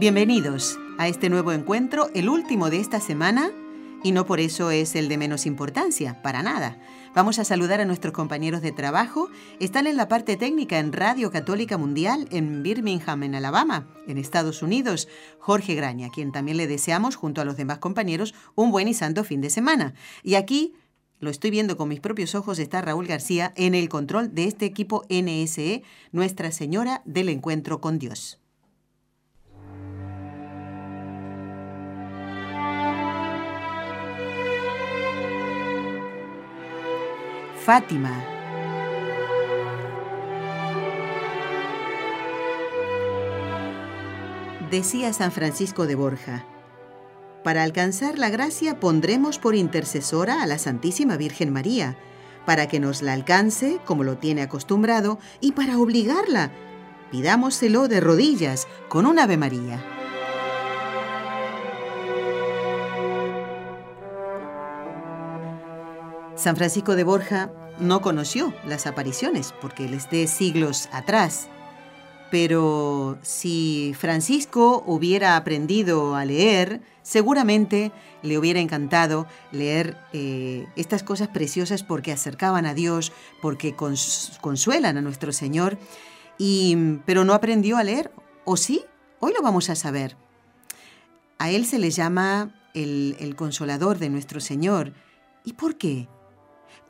Bienvenidos a este nuevo encuentro, el último de esta semana, y no por eso es el de menos importancia, para nada. Vamos a saludar a nuestros compañeros de trabajo. Están en la parte técnica en Radio Católica Mundial en Birmingham, en Alabama, en Estados Unidos, Jorge Graña, a quien también le deseamos, junto a los demás compañeros, un buen y santo fin de semana. Y aquí lo estoy viendo con mis propios ojos, está Raúl García en el control de este equipo NSE, Nuestra Señora del Encuentro con Dios. Fátima. Decía San Francisco de Borja, para alcanzar la gracia pondremos por intercesora a la Santísima Virgen María, para que nos la alcance como lo tiene acostumbrado y para obligarla, pidámoselo de rodillas con un Ave María. San Francisco de Borja no conoció las apariciones porque él es de siglos atrás. Pero si Francisco hubiera aprendido a leer, seguramente le hubiera encantado leer eh, estas cosas preciosas porque acercaban a Dios, porque consuelan a nuestro Señor. Y, pero no aprendió a leer, ¿o sí? Hoy lo vamos a saber. A él se le llama el, el consolador de nuestro Señor. ¿Y por qué?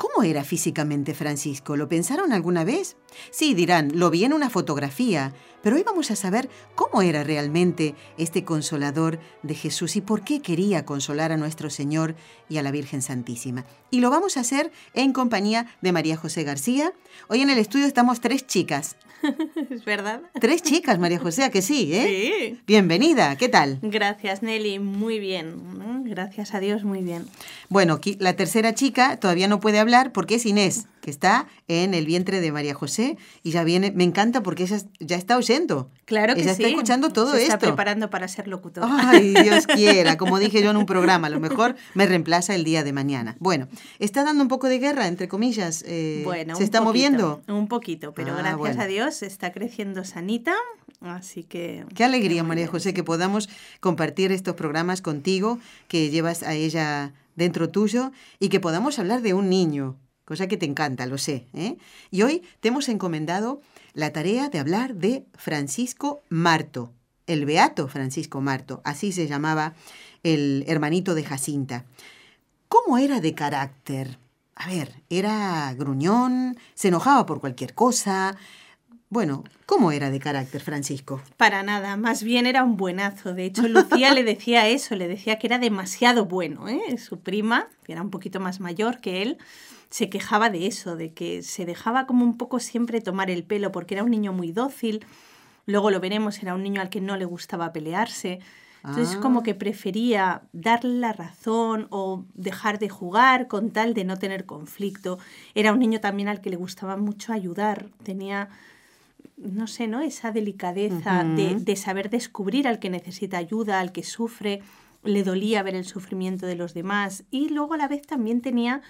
¿Cómo era físicamente Francisco? ¿Lo pensaron alguna vez? Sí, dirán, lo vi en una fotografía, pero hoy vamos a saber cómo era realmente este consolador de Jesús y por qué quería consolar a nuestro Señor y a la Virgen Santísima. Y lo vamos a hacer en compañía de María José García. Hoy en el estudio estamos tres chicas. es verdad. Tres chicas, María José, que sí, ¿eh? Sí. Bienvenida, ¿qué tal? Gracias, Nelly, muy bien. Gracias a Dios, muy bien. Bueno, la tercera chica todavía no puede hablar porque es Inés, que está en el vientre de María José y ya viene, me encanta porque ella ya está oyendo. Claro que ella sí. está escuchando todo Se esto. está preparando para ser locutor. Ay, Dios quiera, como dije yo en un programa, a lo mejor me reemplaza el día de mañana. Bueno, está dando un poco de guerra, entre comillas. Eh, bueno, ¿Se está poquito, moviendo? Un poquito, pero Ah, gracias bueno. a Dios está creciendo sanita, así que... Qué alegría, María José, que podamos compartir estos programas contigo, que llevas a ella dentro tuyo y que podamos hablar de un niño, cosa que te encanta, lo sé. ¿eh? Y hoy te hemos encomendado la tarea de hablar de Francisco Marto, el beato Francisco Marto, así se llamaba el hermanito de Jacinta. ¿Cómo era de carácter? A ver, ¿era gruñón? ¿Se enojaba por cualquier cosa? Bueno, ¿cómo era de carácter Francisco? Para nada, más bien era un buenazo. De hecho, Lucía le decía eso, le decía que era demasiado bueno. ¿eh? Su prima, que era un poquito más mayor que él, se quejaba de eso, de que se dejaba como un poco siempre tomar el pelo, porque era un niño muy dócil. Luego lo veremos, era un niño al que no le gustaba pelearse. Entonces, Ah. como que prefería darle la razón o dejar de jugar con tal de no tener conflicto. Era un niño también al que le gustaba mucho ayudar. Tenía, no sé, ¿no? Esa delicadeza de, de saber descubrir al que necesita ayuda, al que sufre. Le dolía ver el sufrimiento de los demás. Y luego a la vez también tenía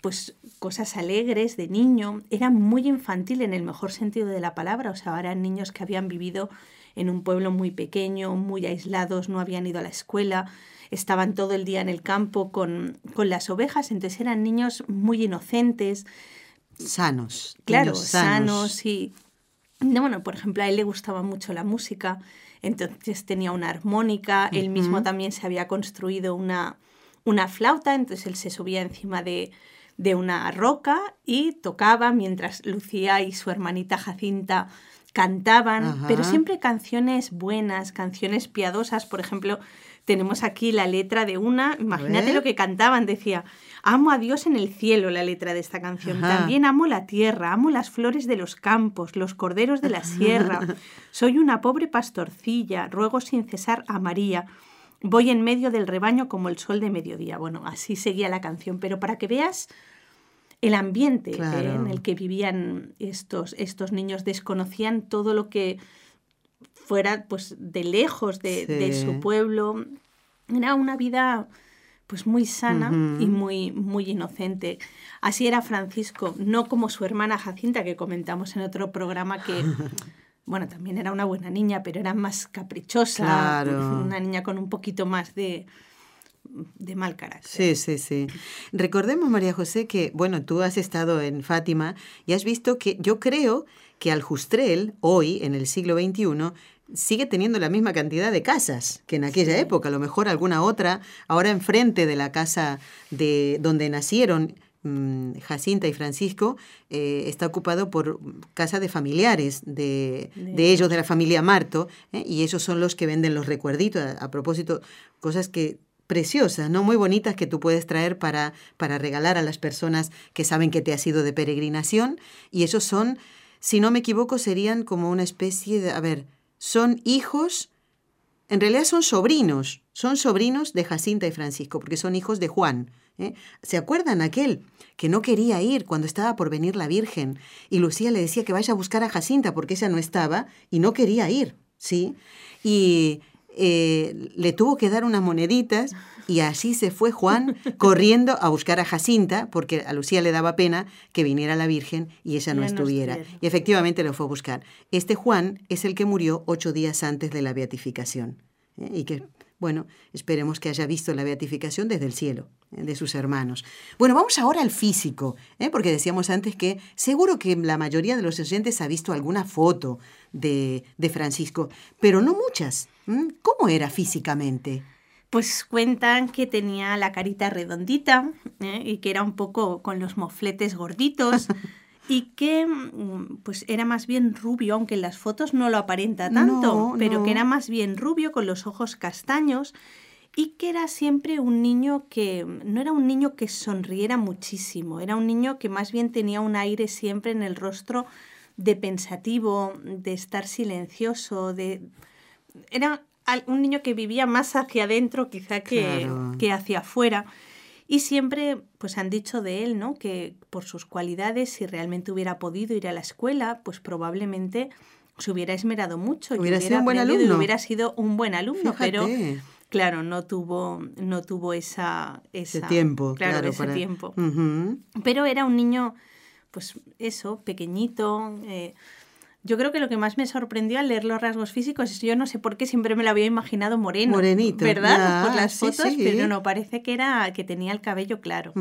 pues cosas alegres de niño. Era muy infantil en el mejor sentido de la palabra. O sea, eran niños que habían vivido en un pueblo muy pequeño, muy aislados, no habían ido a la escuela, estaban todo el día en el campo con, con las ovejas, entonces eran niños muy inocentes, Sanos. claro, sanos y... No, bueno, por ejemplo, a él le gustaba mucho la música, entonces tenía una armónica, él mismo también se había construido una, una flauta, entonces él se subía encima de, de una roca y tocaba mientras Lucía y su hermanita Jacinta cantaban, Ajá. pero siempre canciones buenas, canciones piadosas, por ejemplo, tenemos aquí la letra de una, imagínate lo que cantaban, decía, amo a Dios en el cielo, la letra de esta canción, también amo la tierra, amo las flores de los campos, los corderos de la sierra, soy una pobre pastorcilla, ruego sin cesar a María. Voy en medio del rebaño como el sol de mediodía. Bueno, así seguía la canción, pero para que veas el ambiente eh, en el que vivían estos, estos niños, desconocían todo lo que fuera pues de lejos de, su pueblo. Era una vida pues muy sana y muy, muy inocente. Así era Francisco, no como su hermana Jacinta, que comentamos en otro programa que bueno, también era una buena niña, pero era más caprichosa, una niña con un poquito más de, de mal carácter. Sí, sí, sí. Recordemos, María José, que, bueno, tú has estado en Fátima y has visto que yo creo que Aljustrel, hoy, en el siglo XXI, sigue teniendo la misma cantidad de casas que en aquella época, a lo mejor alguna otra, ahora enfrente de la casa de donde nacieron Mm, Jacinta y Francisco eh, está ocupado por casa de familiares de, ellos, de la familia Marto, ¿eh? y ellos son los que venden los recuerditos. A, propósito, cosas que preciosas, ¿no? Muy bonitas que tú puedes traer para, para regalar a las personas que saben que te has ido de peregrinación. Y esos son, si no me equivoco, serían como una especie de, a ver, son hijos, en realidad son sobrinos, son sobrinos de Jacinta y Francisco, porque son hijos de Juan. ¿eh? ¿Se acuerdan aquel que no quería ir cuando estaba por venir la Virgen y Lucía le decía que vaya a buscar a Jacinta porque ella no estaba y no quería ir, ¿sí? Y eh, le tuvo que dar unas moneditas y así se fue Juan corriendo a buscar a Jacinta porque a Lucía le daba pena que viniera la Virgen y ella no estuviera. y efectivamente lo fue a buscar. Este Juan es el que murió ocho días antes de la beatificación. ¿eh? Y que bueno, esperemos que haya visto la beatificación desde el cielo, eh, de sus hermanos. Bueno, vamos ahora al físico, ¿eh? porque decíamos antes que seguro que la mayoría de los oyentes ha visto alguna foto de, Francisco, pero no muchas. ¿Cómo era físicamente? Pues cuentan que tenía la carita redondita ¿eh? y que era un poco con los mofletes gorditos. y que mm, pues era más bien rubio, aunque en las fotos no lo aparenta tanto, pero que era más bien rubio con los ojos castaños y que era siempre un niño que no era un niño que sonriera muchísimo, era un niño que más bien tenía un aire siempre en el rostro de pensativo, de estar silencioso, de era un niño que vivía más hacia adentro quizá que, que hacia afuera. Y siempre pues han dicho de él, ¿no? Que por sus cualidades, si realmente hubiera podido ir a la escuela, pues probablemente se hubiera esmerado mucho. Hubiera, sido un buen alumno. Hubiera sido un buen alumno, pero claro, no tuvo, no tuvo esa, ese tiempo. Claro, ese tiempo. Pero era un niño, pues eso, pequeñito, eh, yo creo que lo que más me sorprendió al leer los rasgos físicos es yo no sé por qué siempre me lo había imaginado moreno. Morenito. ¿Verdad? por las fotos, pero no, parece que era que tenía el cabello claro.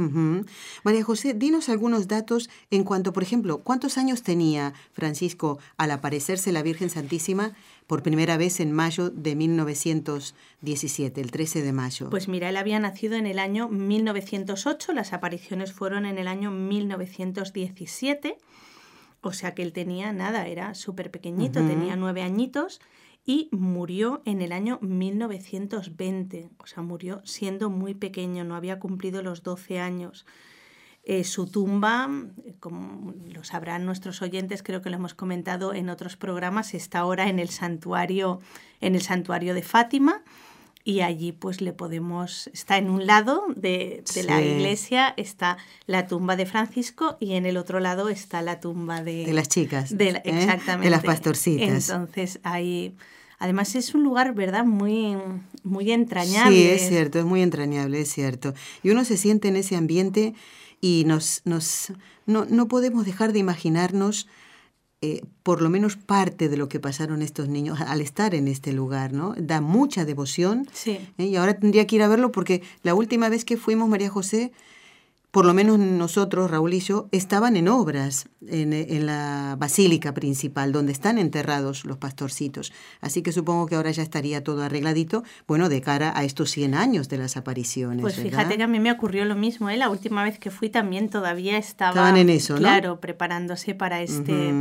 María José, dinos algunos datos en cuanto, por ejemplo, ¿cuántos años tenía Francisco al aparecerse la Virgen Santísima por primera vez en mayo de 1917, el 13 de mayo? Pues mira, él había nacido en el año 1908, las apariciones fueron en el año 1917 o sea que él tenía nada, era súper pequeñito, tenía nueve añitos y murió en el año 1920. O sea, murió siendo muy pequeño, no había cumplido los 12 años. Eh, su tumba, como lo sabrán nuestros oyentes, creo que lo hemos comentado en otros programas, está ahora en el santuario, en el santuario de Fátima y allí pues le podemos, está en un lado de, la iglesia, está la tumba de Francisco y en el otro lado está la tumba de... De las chicas. De, Exactamente. De las pastorcitas. Entonces ahí... Además es un lugar, ¿verdad? Muy, muy entrañable. Sí, es cierto, es muy entrañable, es cierto. Y uno se siente en ese ambiente y nos, nos, no, no podemos dejar de imaginarnos eh, por lo menos parte de lo que pasaron estos niños al estar en este lugar, ¿no? Da mucha devoción. Sí. ¿eh? Y ahora tendría que ir a verlo porque la última vez que fuimos, María José, por lo menos nosotros, Raúl y yo, estaban en obras en, la basílica principal, donde están enterrados los pastorcitos. Así que supongo que ahora ya estaría todo arregladito, bueno, de cara a estos 100 años de las apariciones. Pues fíjate que a mí me ocurrió lo mismo, ¿eh? La última vez que fui también todavía estaba... Estaban en eso, ¿no? Claro, preparándose para este...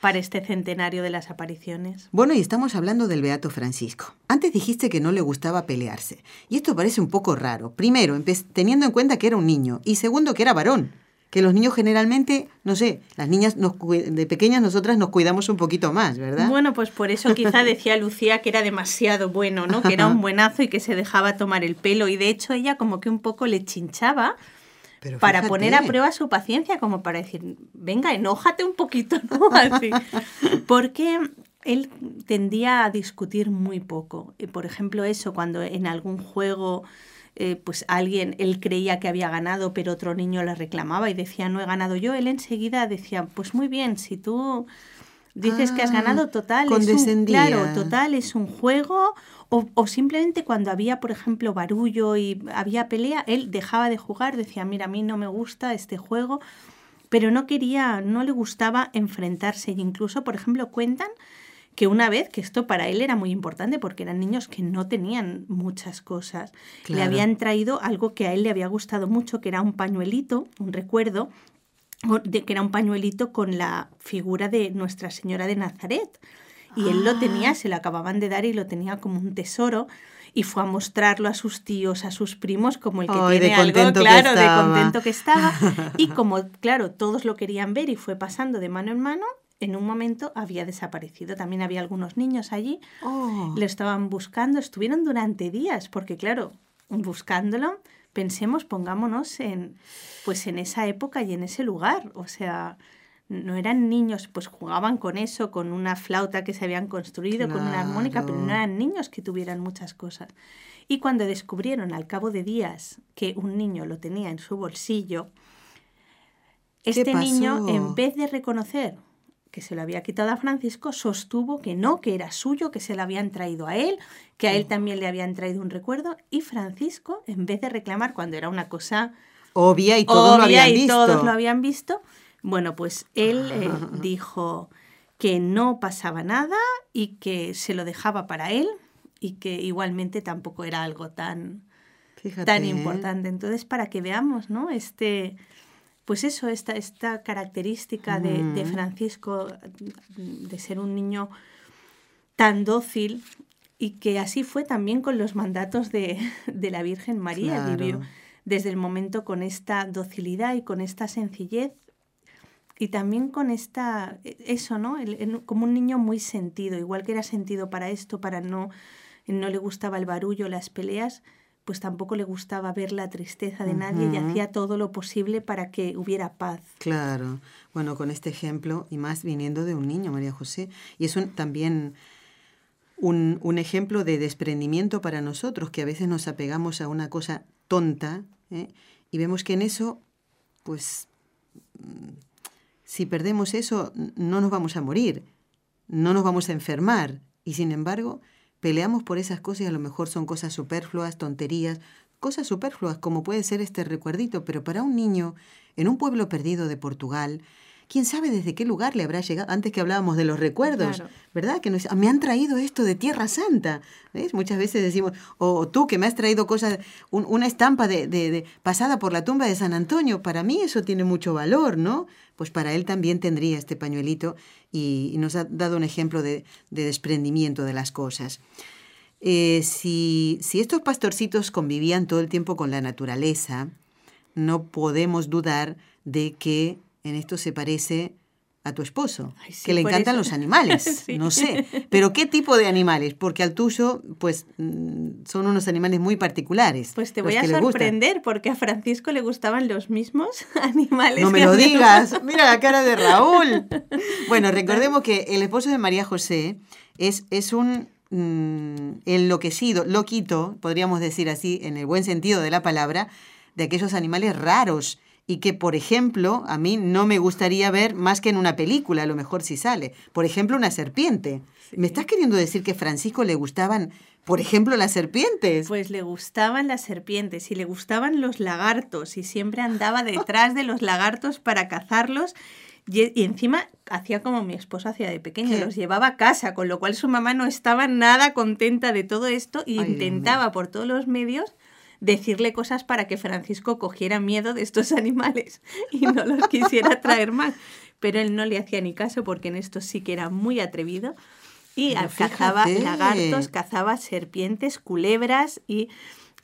para este centenario de las apariciones. Bueno, y estamos hablando del Beato Francisco. Antes dijiste que no le gustaba pelearse. Y esto parece un poco raro. Primero, teniendo en cuenta que era un niño. Y segundo, que era varón. Que los niños generalmente, no sé, las niñas nos, de pequeñas nosotras nos cuidamos un poquito más, ¿verdad? Bueno, pues por eso quizá decía Lucía que era demasiado bueno, ¿no? Que era un buenazo y que se dejaba tomar el pelo. Y de hecho ella como que un poco le chinchaba para poner a prueba su paciencia, como para decir, venga, enójate un poquito, ¿no? Así. Porque él tendía a discutir muy poco. Por ejemplo, eso, cuando en algún juego, eh, pues alguien, él creía que había ganado, pero otro niño le reclamaba y decía, no he ganado yo, él enseguida decía, pues muy bien, si tú dices que has ah, ganado, total, es un, claro, total, es un juego o, simplemente cuando había, por ejemplo, barullo y había pelea, él dejaba de jugar, decía, mira, a mí no me gusta este juego, pero no quería, no le gustaba enfrentarse. Y incluso, por ejemplo, cuentan que una vez, que esto para él era muy importante porque eran niños que no tenían muchas cosas, le habían traído algo que a él le había gustado mucho, que era un pañuelito, un recuerdo, de, que era un pañuelito con la figura de Nuestra Señora de Nazaret y él lo tenía, ah. se lo acababan de dar y lo tenía como un tesoro y fue a mostrarlo a sus tíos, a sus primos, como el que tiene algo, claro, de contento que estaba. Y como, claro, todos lo querían ver y fue pasando de mano en mano, en un momento había desaparecido. También había algunos niños allí, oh. lo estaban buscando, estuvieron durante días, porque claro, buscándolo, pensemos, pongámonos en, pues en esa época y en ese lugar, o sea, no eran niños, pues jugaban con eso, con una flauta que se habían construido, con una armónica, pero no eran niños que tuvieran muchas cosas. Y cuando descubrieron al cabo de días que un niño lo tenía en su bolsillo, este niño, en vez de reconocer que se lo había quitado a Francisco, sostuvo que no, que era suyo, que se lo habían traído a él, que a él también le habían traído un recuerdo, y Francisco, en vez de reclamar cuando era una cosa obvia y todos lo habían y todos lo habían visto, bueno, pues él eh, dijo que no pasaba nada y que se lo dejaba para él y que igualmente tampoco era algo tan, tan ¿eh? importante. Entonces, para que veamos, ¿no? Este, pues eso, esta, esta característica de, Francisco de ser un niño tan dócil y que así fue también con los mandatos de, la Virgen María. Vivió desde el momento con esta docilidad y con esta sencillez y también con esta, e, eso, ¿no? como un niño muy sentido, igual que era sentido para esto, para no, no le gustaba el barullo, las peleas, pues tampoco le gustaba ver la tristeza de nadie y hacía todo lo posible para que hubiera paz. Claro, bueno, con este ejemplo, y más viniendo de un niño, María José, y es un, también un, un, ejemplo de desprendimiento para nosotros, que a veces nos apegamos a una cosa tonta, ¿eh? y vemos que en eso, pues si perdemos eso, no nos vamos a morir, no nos vamos a enfermar. Y sin embargo, peleamos por esas cosas y a lo mejor son cosas superfluas, tonterías, cosas superfluas como puede ser este recuerdito, pero para un niño en un pueblo perdido de Portugal, quién sabe desde qué lugar le habrá llegado, antes que hablábamos de los recuerdos, ¿verdad? Que nos, me han traído esto de Tierra Santa, ¿ves? Muchas veces decimos, o tú que me has traído cosas, una estampa de, de, pasada por la tumba de San Antonio, para mí eso tiene mucho valor, ¿no? Pues para él también tendría este pañuelito y, nos ha dado un ejemplo de, desprendimiento de las cosas. Eh, si, si estos pastorcitos convivían todo el tiempo con la naturaleza, no podemos dudar de que en esto se parece a tu esposo, que le encantan los animales, no sé, pero ¿qué tipo de animales? Porque al tuyo, pues, mm, son unos animales muy particulares. Pues te voy a sorprender, porque a Francisco le gustaban los mismos animales. No me lo digas, mira la cara de Raúl. Bueno, recordemos que el esposo de María José es, es un mm, enloquecido, loquito, podríamos decir así, en el buen sentido de la palabra, de aquellos animales raros y que, por ejemplo, a mí no me gustaría ver más que en una película, a lo mejor si sale. Por ejemplo, una serpiente. ¿Me estás queriendo decir que a Francisco le gustaban, por ejemplo, las serpientes? Pues le gustaban las serpientes y le gustaban los lagartos y siempre andaba detrás de los lagartos para cazarlos. Y, encima hacía como mi esposo hacía de pequeño, los llevaba a casa, con lo cual su mamá no estaba nada contenta de todo esto e intentaba por todos los medios decirle cosas para que Francisco cogiera miedo de estos animales y no los quisiera traer más. pero él no le hacía ni caso porque en esto sí que era muy atrevido. Y cazaba lagartos, cazaba serpientes, culebras y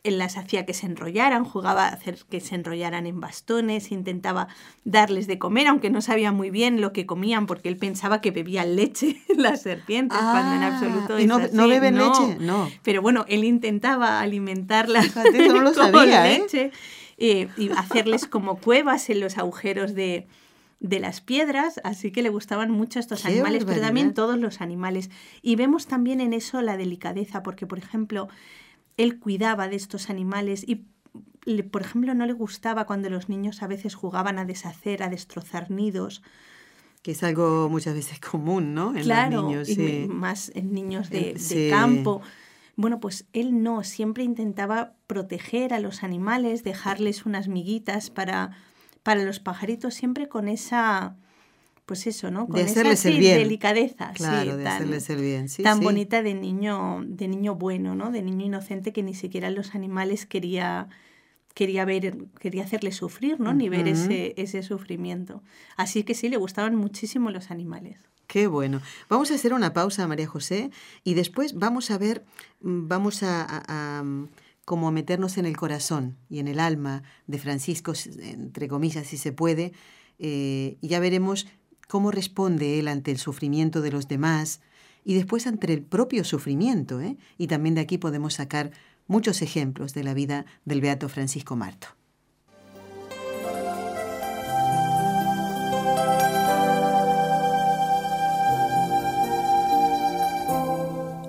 él las hacía que se enrollaran, jugaba a hacer que se enrollaran en bastones, intentaba darles de comer, aunque no sabía muy bien lo que comían, porque él pensaba que bebían leche las serpientes, cuando en ah, absoluto ¿y no, no beben leche? No. Pero bueno, él intentaba alimentarlas no lo sabía, ¿eh? leche eh, y hacerles como cuevas en los agujeros de, de las piedras, así que le gustaban mucho estos animales, pero también todos los animales. Y vemos también en eso la delicadeza, porque por ejemplo, él cuidaba de estos animales y, por ejemplo, no le gustaba cuando los niños a veces jugaban a deshacer, a destrozar nidos. Que es algo muchas veces común, ¿no? En los niños, y más en niños de, de campo. Bueno, pues él no, siempre intentaba proteger a los animales, dejarles unas miguitas para, para los pajaritos, siempre con esa pues eso, ¿no? Con de hacerles el bien. delicadeza, claro, de tan, hacerles el bien. Sí, tan bonita de niño, de niño bueno, ¿no? De niño inocente que ni siquiera los animales quería quería ver, quería hacerle sufrir, ¿no? Ni ver ese, ese sufrimiento. Así que sí, le gustaban muchísimo los animales. Qué bueno. Vamos a hacer una pausa, María José, y después vamos a ver, mm, vamos a, a, como meternos en el corazón y en el alma de Francisco, entre comillas, si se puede, eh, y ya veremos cómo responde él ante el sufrimiento de los demás y después ante el propio sufrimiento. ¿eh? Y también de aquí podemos sacar muchos ejemplos de la vida del Beato Francisco Marto.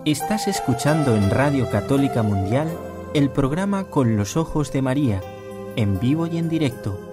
Estás escuchando en Radio Católica Mundial el programa Con los Ojos de María, en vivo y en directo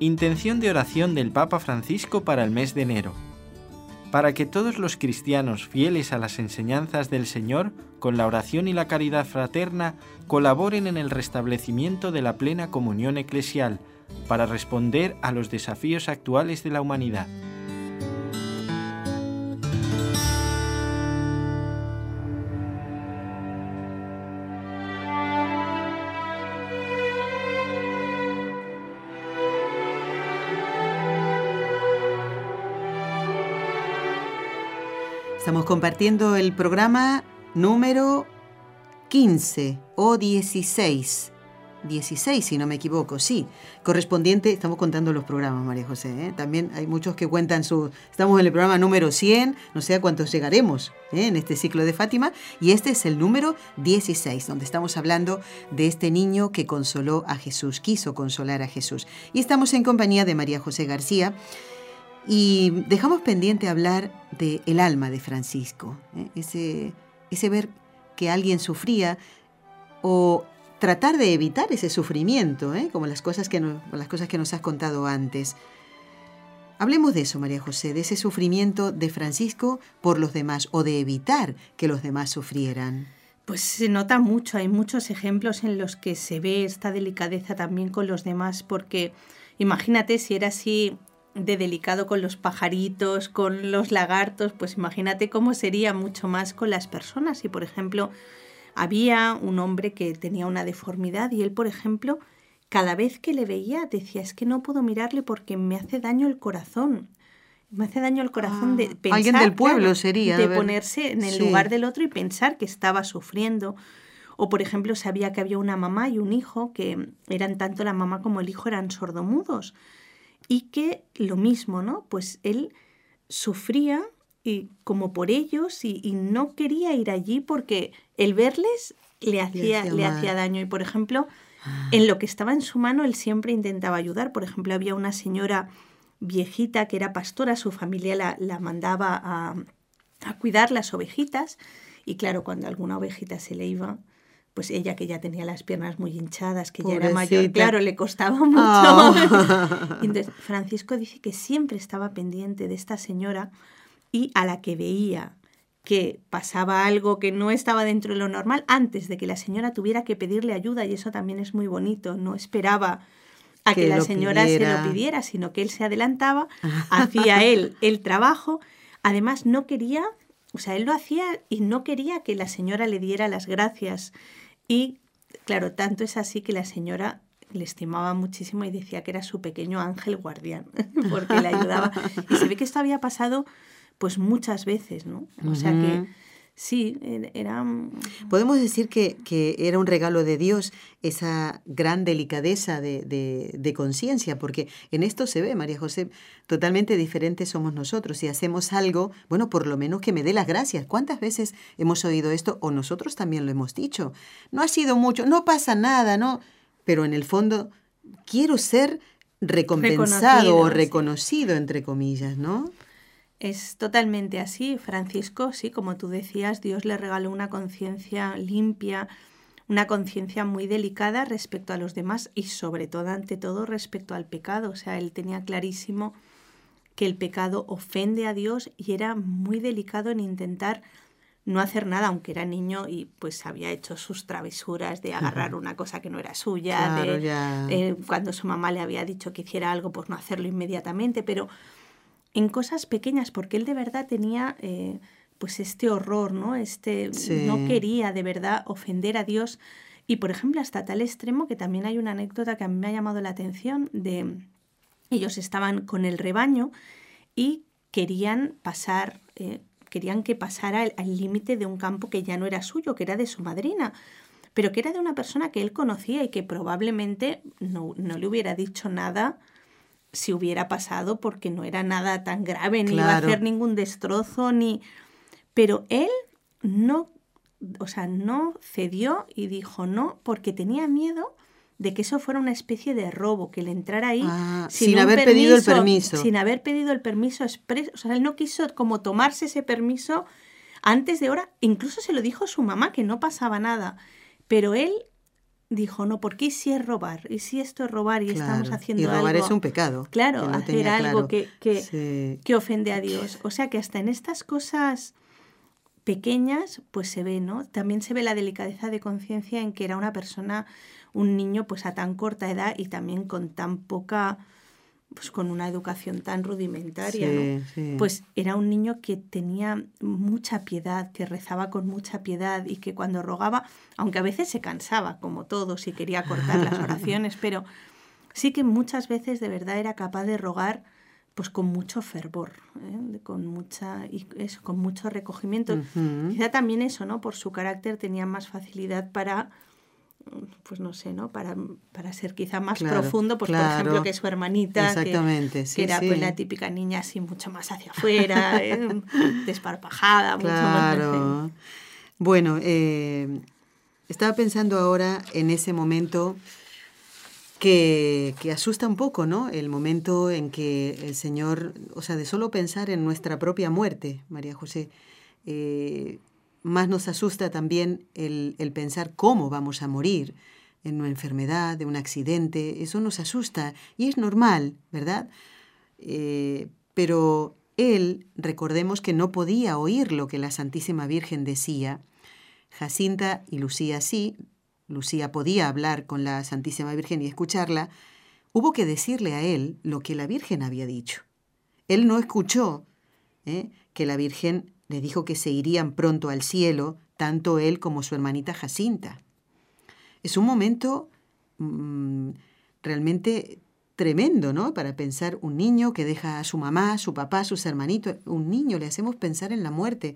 Intención de oración del Papa Francisco para el mes de enero. Para que todos los cristianos fieles a las enseñanzas del Señor, con la oración y la caridad fraterna, colaboren en el restablecimiento de la plena comunión eclesial, para responder a los desafíos actuales de la humanidad. Compartiendo el programa número 15 o 16. 16, si no me equivoco, sí. Correspondiente, estamos contando los programas, María José. ¿eh? También hay muchos que cuentan su... Estamos en el programa número 100, no sé a cuántos llegaremos ¿eh? en este ciclo de Fátima. Y este es el número 16, donde estamos hablando de este niño que consoló a Jesús, quiso consolar a Jesús. Y estamos en compañía de María José García y dejamos pendiente hablar del el alma de Francisco, ¿eh? ese, ese ver que alguien sufría o tratar de evitar ese sufrimiento, ¿eh? como las cosas, que las cosas que nos has contado antes. Hablemos de eso, María José, de ese sufrimiento de Francisco por los demás o de evitar que los demás sufrieran. Pues se nota mucho, hay muchos ejemplos en los que se ve esta delicadeza también con los demás, porque imagínate si era así de delicado con los pajaritos, con los lagartos, pues imagínate cómo sería mucho más con las personas. Y por ejemplo, había un hombre que tenía una deformidad y él, por ejemplo, cada vez que le veía decía, es que no puedo mirarle porque me hace daño el corazón. Me hace daño el corazón de pensar. Ah, alguien del pueblo sería. De ponerse en el lugar del otro y pensar que estaba sufriendo. O, por ejemplo, sabía que había una mamá y un hijo que eran tanto la mamá como el hijo eran sordomudos y que lo mismo, ¿no? Pues él sufría y como por ellos y, no quería ir allí porque el verles le hacía, le hacía, daño. Y por ejemplo, ah. en lo que estaba en su mano, él siempre intentaba ayudar. Por ejemplo, había una señora viejita que era pastora, su familia la, la mandaba a, a, cuidar las ovejitas. Y claro, cuando alguna ovejita se le iba, pues ella que ya tenía las piernas muy hinchadas, que ya era mayor, claro, le costaba mucho. Ah. Y entonces Francisco dice que siempre estaba pendiente de esta señora y a la que veía que pasaba algo que no estaba dentro de lo normal antes de que la señora tuviera que pedirle ayuda y eso también es muy bonito, no esperaba a que, la señora se lo pidiera, sino que él se adelantaba, hacía él el trabajo, además no quería, o sea, él lo hacía y no quería que la señora le diera las gracias y claro, tanto es así que la señora le estimaba muchísimo y decía que era su pequeño ángel guardián, porque le ayudaba. Y se ve que esto había pasado pues muchas veces, ¿no? O sea que sí, e-, era... Podemos decir que, que, era un regalo de Dios esa gran delicadeza de, de, de conciencia, porque en esto se ve, María José, totalmente diferentes somos nosotros. Si hacemos algo, bueno, por lo menos que me dé las gracias. ¿Cuántas veces hemos oído esto o nosotros también lo hemos dicho? No ha sido mucho, no pasa nada, ¿no? Pero en el fondo quiero ser recompensado o reconocido, entre comillas, ¿no? Es totalmente así. Francisco, sí, como tú decías, Dios le regaló una conciencia limpia, una conciencia muy delicada respecto a los demás y sobre todo, ante todo, respecto al pecado. O sea, él tenía clarísimo que el pecado ofende a Dios y era muy delicado en intentar no hacer nada, aunque era niño y pues había hecho sus travesuras de agarrar una cosa que no era suya, de, eh, cuando su mamá le había dicho que hiciera algo, pues no hacerlo inmediatamente, pero en cosas pequeñas, porque él de verdad tenía eh, pues este horror, ¿no? Este no quería de verdad ofender a Dios. Y por ejemplo, hasta tal extremo que también hay una anécdota que a mí me ha llamado la atención de ellos estaban con el rebaño y querían pasar, eh, querían que pasara al límite de un campo que ya no era suyo, que era de su madrina, pero que era de una persona que él conocía y que probablemente no, no le hubiera dicho nada si hubiera pasado porque no era nada tan grave, ni iba a hacer ningún destrozo, ni... Pero él no, o sea, no cedió y dijo no porque tenía miedo de que eso fuera una especie de robo, que le entrara ahí ah, sin, haber pedido el permiso. Sin haber pedido el permiso expreso. O sea, él no quiso como tomarse ese permiso antes de hora. Incluso se lo dijo a su mamá que no pasaba nada. Pero él dijo, no, porque si es robar? ¿Y si esto es robar y estamos haciendo algo? Y robar es un pecado. Claro, hacer algo que, que, que, ofende a Dios. O sea que hasta en estas cosas pequeñas, pues se ve, ¿no? También se ve la delicadeza de conciencia en que era una persona, un niño, pues a tan corta edad y también con tan poca pues con una educación tan rudimentaria, ¿no? Pues era un niño que tenía mucha piedad, que rezaba con mucha piedad y que cuando rogaba, aunque a veces se cansaba, como todos, y quería cortar las oraciones, pero sí que muchas veces de verdad era capaz de rogar pues con mucho fervor, ¿eh? con mucha y eso, con mucho recogimiento. Quizá también eso, ¿no? Por su carácter tenía más facilidad para pues no sé, ¿no? Para, para ser quizá más profundo, pues por ejemplo que su hermanita, Exactamente, que, era pues la típica niña así mucho más hacia afuera, ¿eh? desparpajada, mucho más. Bueno, eh, estaba pensando ahora en ese momento que, que, asusta un poco, ¿no? El momento en que el Señor, o sea, de solo pensar en nuestra propia muerte, María José, eh, más nos asusta también el, pensar cómo vamos a morir en una enfermedad, de un accidente. Eso nos asusta y es normal, ¿verdad? Eh, pero él, recordemos que no podía oír lo que la Santísima Virgen decía. Jacinta y Lucía sí, Lucía podía hablar con la Santísima Virgen y escucharla, hubo que decirle a él lo que la Virgen había dicho. Él no escuchó ¿eh? que la Virgen le dijo que se irían pronto al cielo, tanto él como su hermanita Jacinta. Es un momento mm, realmente tremendo, ¿no? Para pensar un niño que deja a su mamá, su papá, sus hermanitos, un niño, le hacemos pensar en la muerte.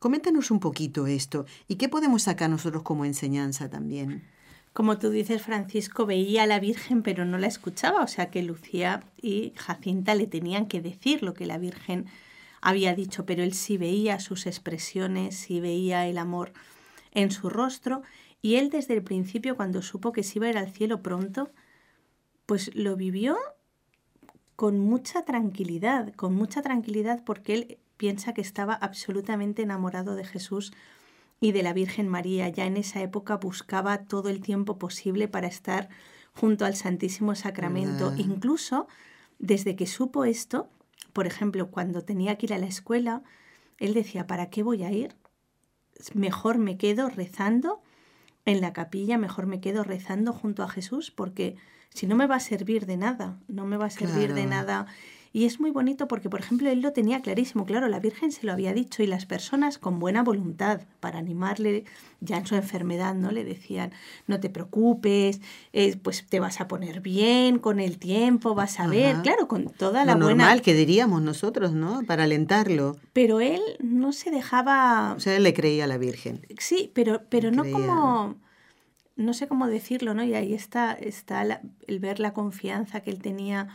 Coméntanos un poquito esto y qué podemos sacar nosotros como enseñanza también. Como tú dices, Francisco veía a la Virgen pero no la escuchaba, o sea que Lucía y Jacinta le tenían que decir lo que la Virgen había dicho, pero él sí veía sus expresiones, sí veía el amor en su rostro, y él desde el principio, cuando supo que se iba a ir al cielo pronto, pues lo vivió con mucha tranquilidad, con mucha tranquilidad porque él piensa que estaba absolutamente enamorado de Jesús y de la Virgen María. Ya en esa época buscaba todo el tiempo posible para estar junto al Santísimo Sacramento. Incluso desde que supo esto, por ejemplo, cuando tenía que ir a la escuela, él decía, ¿para qué voy a ir? Mejor me quedo rezando en la capilla, mejor me quedo rezando junto a Jesús, porque si no me va a servir de nada, no me va a servir de nada y es muy bonito porque, por ejemplo, él lo tenía clarísimo, claro, la Virgen se lo había dicho y las personas con buena voluntad para animarle ya en su enfermedad, ¿no? Le decían, no te preocupes, eh, pues te vas a poner bien con el tiempo, vas a ver, claro, con toda la lo buena... normal que diríamos nosotros, ¿no? Para alentarlo. Pero él no se dejaba... O sea, él le creía a la Virgen. Sí, pero, pero no como no sé cómo decirlo, ¿no? Y ahí está, está el ver la confianza que él tenía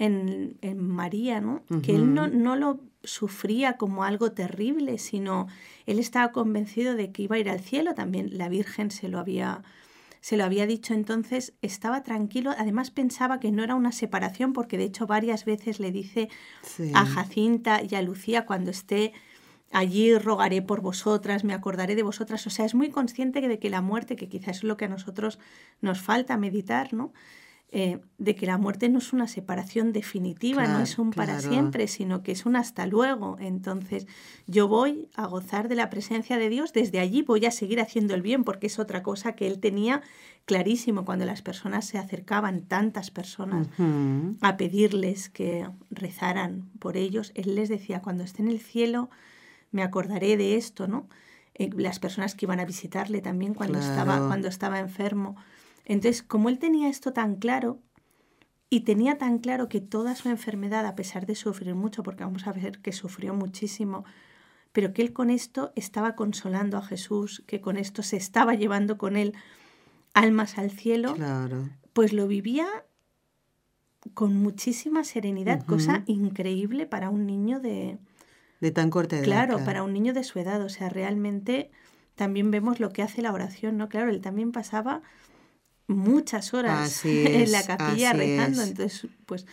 en, María, ¿no? Que él no, no lo sufría como algo terrible, sino él estaba convencido de que iba a ir al cielo, también la Virgen se lo había se lo había dicho. Entonces, estaba tranquilo, además pensaba que no era una separación, porque de hecho varias veces le dice a Jacinta y a Lucía cuando esté allí rogaré por vosotras, me acordaré de vosotras, o sea, es muy consciente de que la muerte, que quizás es lo que a nosotros nos falta meditar, ¿no? Eh, de que la muerte no es una separación definitiva, no es un para siempre, sino que es un hasta luego. Entonces, yo voy a gozar de la presencia de Dios, desde allí voy a seguir haciendo el bien, porque es otra cosa que él tenía clarísimo cuando las personas se acercaban, tantas personas, a pedirles que rezaran por ellos. Él les decía, cuando esté en el cielo, me acordaré de esto, ¿no? Eh, las personas que iban a visitarle también cuando, estaba, cuando estaba enfermo. Entonces, como él tenía esto tan claro y tenía tan claro que toda su enfermedad, a pesar de sufrir mucho, porque vamos a ver que sufrió muchísimo, pero que él con esto estaba consolando a Jesús, que con esto se estaba llevando con él almas al cielo, pues lo vivía con muchísima serenidad, cosa increíble para un niño de... De tan corta edad. Claro, para un niño de su edad. O sea, realmente también vemos lo que hace la oración, ¿no? Claro, él también pasaba muchas horas en la capilla rezando. Entonces, pues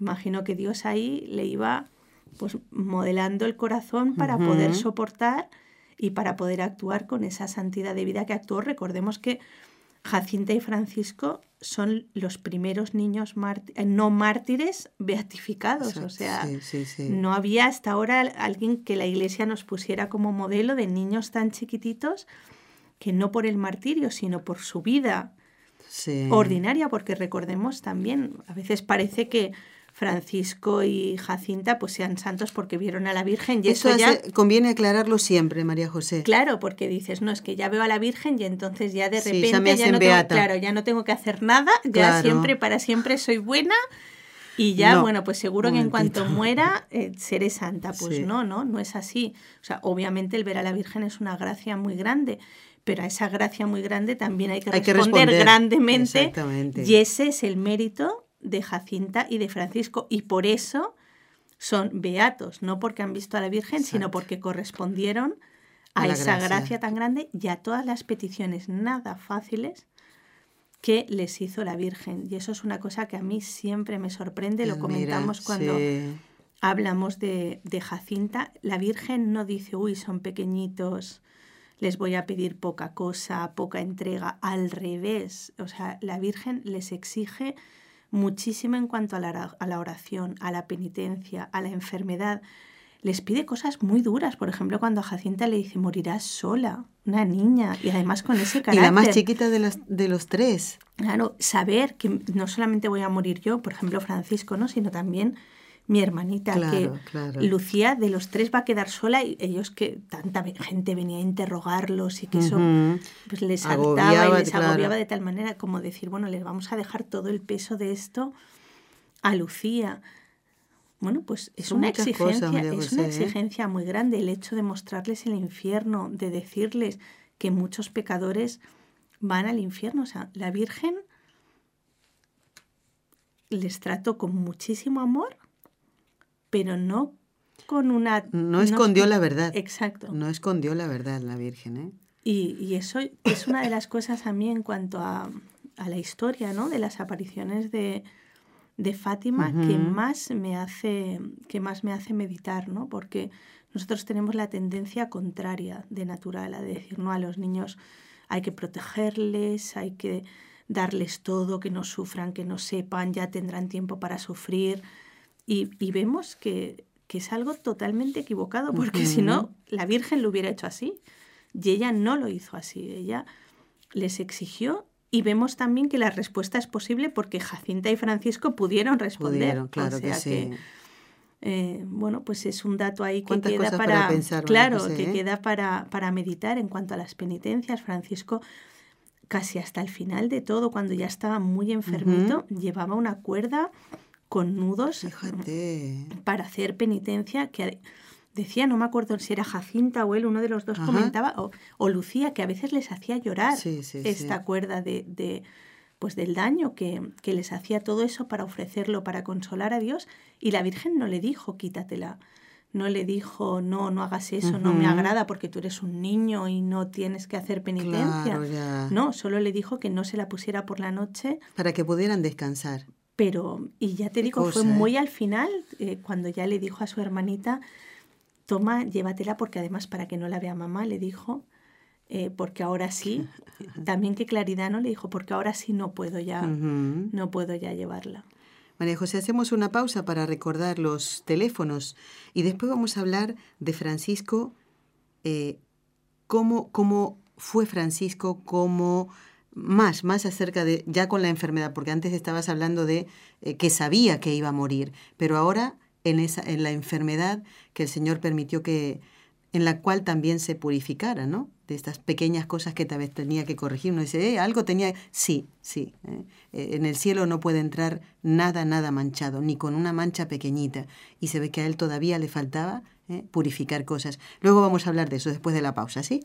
imagino que Dios ahí le iba pues modelando el corazón para poder soportar y para poder actuar con esa santidad de vida que actuó. Recordemos que Jacinta y Francisco son los primeros niños eh, no mártires beatificados. o sea, no había hasta ahora alguien que la iglesia nos pusiera como modelo de niños tan chiquititos que no por el martirio, sino por su vida ordinaria, porque recordemos también, a veces parece que Francisco y Jacinta pues sean santos porque vieron a la Virgen y eso, ya conviene aclararlo siempre María José. Claro porque dices no es que ya veo a la Virgen y entonces ya de repente ya, no tengo, claro ya no tengo que hacer nada ya siempre para siempre soy buena y ya bueno pues seguro que en cuanto muera eh, seré santa. Pues no no no es así. O sea obviamente el ver a la Virgen es una gracia muy grande pero a esa gracia muy grande también hay que, responder, grandemente. Y ese es el mérito de Jacinta y de Francisco. Y por eso son beatos, no porque han visto a la Virgen, sino porque correspondieron a, esa gracia. tan grande y a todas las peticiones nada fáciles que les hizo la Virgen. Y eso es una cosa que a mí siempre me sorprende, lo comentamos cuando hablamos de, de Jacinta. La Virgen no dice, uy, son pequeñitos, les voy a pedir poca cosa, poca entrega. Al revés, o sea, la Virgen les exige muchísimo en cuanto a la, oración, a la penitencia, a la enfermedad. Les pide cosas muy duras. Por ejemplo, cuando a Jacinta le dice, morirás sola, una niña, y además con ese carácter. Y la más chiquita de los, de los tres. Claro, saber que no solamente voy a morir yo, por ejemplo, Francisco, ¿no? sino también mi hermanita, que Lucía de los tres va a quedar sola y ellos que tanta gente venía a interrogarlos y que eso pues les saltaba y les agobiaba de tal manera como decir, bueno, les vamos a dejar todo el peso de esto a Lucía. Bueno, pues es una exigencia, es una ¿eh? exigencia muy grande el hecho de mostrarles el infierno, de decirles que muchos pecadores van al infierno. O sea, la Virgen les trató con muchísimo amor pero no con una... No escondió la verdad. Exacto. No escondió la verdad la Virgen, ¿eh? Y, eso es una de las cosas a mí en cuanto a, la historia, ¿no? De las apariciones de, de Fátima que más me hace que más me hace meditar, ¿no? Porque nosotros tenemos la tendencia contraria de natural a decir, no a los niños hay que protegerles, hay que darles todo, que no sufran, que no sepan, ya tendrán tiempo para sufrir. Y, vemos que, es algo totalmente equivocado, porque si no, la Virgen lo hubiera hecho así. Y ella no lo hizo así. Ella les exigió y vemos también que la respuesta es posible porque Jacinta y Francisco pudieron responder. claro que sí. Eh, bueno, pues es un dato ahí que queda para, pensar, claro, que ¿eh? queda para, para meditar en cuanto a las penitencias. Francisco casi hasta el final de todo, cuando ya estaba muy enfermito, llevaba una cuerda con nudos para hacer penitencia que decía, no me acuerdo si era Jacinta o él, uno de los dos comentaba, o, Lucía, que a veces les hacía llorar esta cuerda de, pues del daño que, que, les hacía todo eso para ofrecerlo, para consolar a Dios, y la Virgen no le dijo, quítatela no le dijo, no, no hagas eso, no me agrada porque tú eres un niño y no tienes que hacer penitencia. no, solo le dijo que no se la pusiera por la noche. Para que pudieran descansar. Pero, y ya te digo, fue muy ¿eh? al final, eh, cuando ya le dijo a su hermanita, toma, llévatela porque además para que no la vea mamá, le dijo, eh, porque ahora sí, también qué claridad, ¿no? Le dijo, porque ahora sí no puedo ya, no puedo ya llevarla. María José, hacemos una pausa para recordar los teléfonos y después vamos a hablar de Francisco, eh, cómo, cómo fue Francisco, cómo más, más acerca de, ya con la enfermedad, porque antes estabas hablando de eh, que sabía que iba a morir, pero ahora en, esa, en la enfermedad que el Señor permitió que, en la cual también se purificara, ¿no? De estas pequeñas cosas que tal vez tenía que corregir. Uno dice, eh, algo tenía... Sí, sí. Eh, eh, en el cielo no puede entrar nada, nada manchado, ni con una mancha pequeñita. Y se ve que a él todavía le faltaba purificar cosas. Luego vamos a hablar de eso después de la pausa, ¿sí?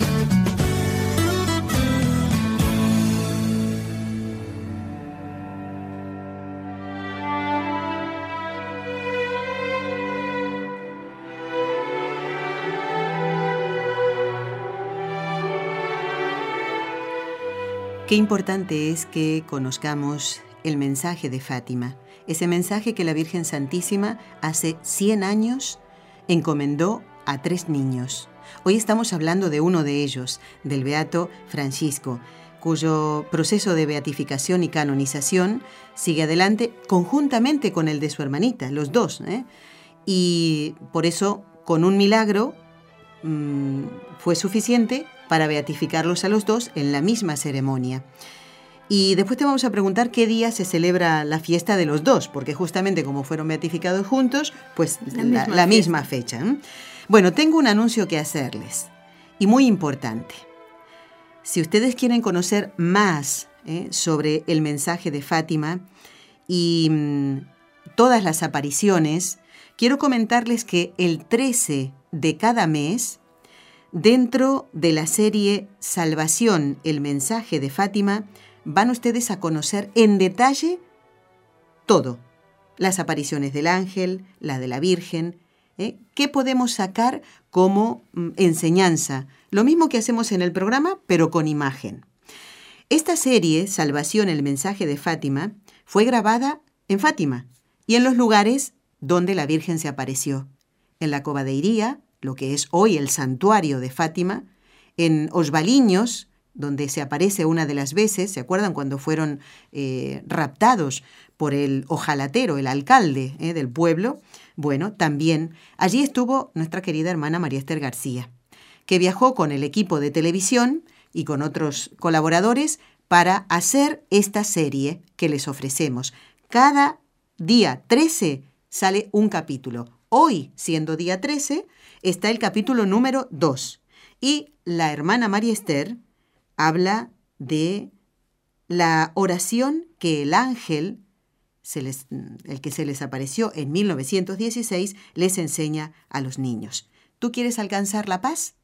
Qué importante es que conozcamos el mensaje de Fátima, ese mensaje que la Virgen Santísima hace 100 años encomendó a tres niños. Hoy estamos hablando de uno de ellos, del Beato Francisco, cuyo proceso de beatificación y canonización sigue adelante conjuntamente con el de su hermanita, los dos. ¿eh? Y por eso, con un milagro, mm, fue suficiente para beatificarlos a los dos en la misma ceremonia. Y después te vamos a preguntar qué día se celebra la fiesta de los dos, porque justamente como fueron beatificados juntos, pues la misma, fecha. Bueno, tengo un anuncio que hacerles, y muy importante. Si ustedes quieren conocer más ¿eh? sobre el mensaje de Fátima y mm, todas las apariciones, quiero comentarles que el 13 de cada mes Dentro de la serie Salvación, el mensaje de Fátima, van ustedes a conocer en detalle todo. Las apariciones del ángel, la de la Virgen, ¿eh? ¿qué podemos sacar como mm, enseñanza? Lo mismo que hacemos en el programa, pero con imagen. Esta serie, Salvación, el mensaje de Fátima, fue grabada en Fátima y en los lugares donde la Virgen se apareció. En la Cobadeiría, lo que es hoy el santuario de Fátima, en Osvaliños, donde se aparece una de las veces, ¿se acuerdan cuando fueron eh, raptados por el ojalatero, el alcalde eh, del pueblo? Bueno, también allí estuvo nuestra querida hermana María Esther García, que viajó con el equipo de televisión y con otros colaboradores para hacer esta serie que les ofrecemos. Cada día 13 sale un capítulo. Hoy, siendo día 13, está el capítulo número 2. Y la hermana María Esther habla de la oración que el ángel el que se les apareció en 1916 les enseña a los niños. ¿Tú quieres alcanzar la paz?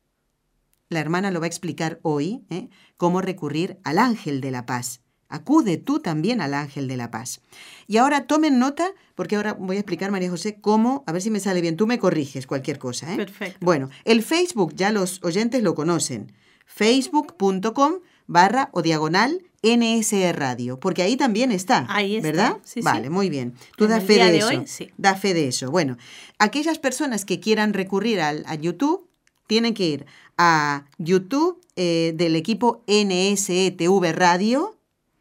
La hermana lo va a explicar hoy, ¿eh? cómo recurrir al ángel de la paz. Acude tú también al ángel de la paz. Y ahora tomen nota, porque ahora voy a explicar, María José, cómo, a ver si me sale bien, tú me corriges cualquier cosa. ¿eh? Perfecto. Bueno, el Facebook ya los oyentes lo conocen. Facebook.com barra o diagonal NSE Radio, porque ahí también está. Ahí está, ¿Verdad? sí, sí. vale, muy bien. Tú En da el fe de, de eso. hoy, sí. Da fe de eso. Bueno, aquellas personas que quieran recurrir al, a YouTube tienen que ir a YouTube eh, del equipo NSETV Radio.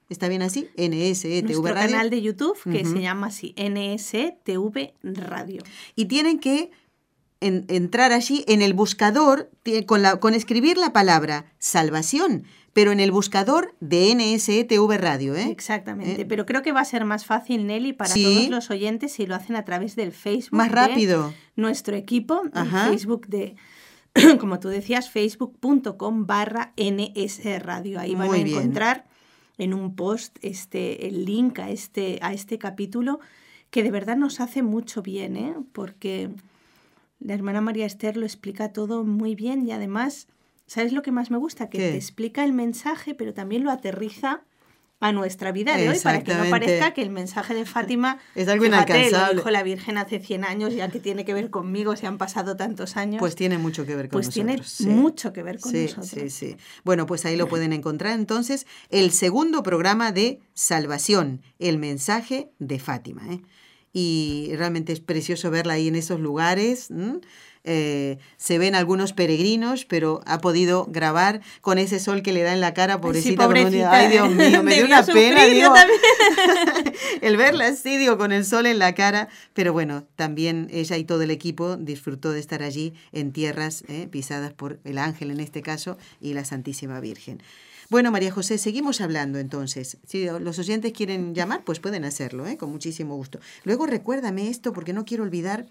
¿Está bien así? NSETV Nuestro Radio. canal de YouTube que se llama así, NSTV Radio. y tienen que en- entrar allí en el buscador con, la, con escribir la palabra salvación, pero en el buscador de NSETV Radio. ¿eh? Exactamente, Eh. pero creo que va a ser más fácil, Nelly, para Sí. todos los oyentes si lo hacen a través del Facebook. Más de rápido. Nuestro equipo, Ajá. Facebook de, como tú decías, facebook.com barra NS Radio. Ahí van Muy a bien. En un post este, el link a este, a este capítulo que de verdad nos hace mucho bien, ¿eh? porque la hermana María Esther lo explica todo muy bien y además, ¿sabes lo que más me gusta? Que ¿Qué? te explica el mensaje, pero también lo aterriza a nuestra vida de hoy para que no parezca que el mensaje de Fátima Es algo fíjate, lo inalcanzable. dijo la Virgen hace 100 años, ya que tiene que ver conmigo, se han pasado tantos años. Pues tiene mucho que ver con Pues tiene nosotros. sí. mucho que ver con sí, nosotros. Sí, sí. Bueno, pues ahí lo pueden encontrar entonces el segundo programa de Salvación, el mensaje de Fátima. ¿eh? Y realmente es precioso verla ahí en esos lugares. ¿m? Eh, se ven algunos peregrinos, pero ha podido grabar con ese sol que le da en la cara, pobrecita. un- pobrecita, Ay, Dios mío, me dio una pena, digo. el verla así, digo, con el sol en la cara. Pero bueno, también ella y todo el equipo disfrutó de estar allí en tierras eh, pisadas por el ángel en este caso y la Santísima Virgen. Bueno, María José, seguimos hablando entonces. Si los oyentes quieren llamar, pues pueden hacerlo, ¿eh? con muchísimo gusto. Luego recuérdame esto porque no quiero olvidar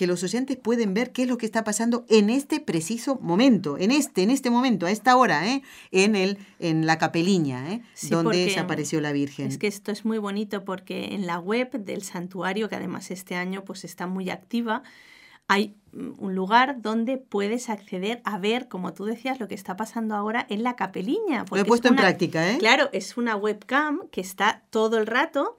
que los oyentes pueden ver qué es lo que está pasando en este preciso momento, en este, en este momento, a esta hora, ¿eh? en el, en la capeliña, ¿eh? Sí, donde desapareció la Virgen. Es que esto es muy bonito porque en la web del santuario, que además este año pues está muy activa, hay mm, un lugar donde puedes acceder a ver, como tú decías, lo que está pasando ahora en la capeliña. Lo he es puesto en práctica, ¿eh? Claro, es una webcam que está todo el rato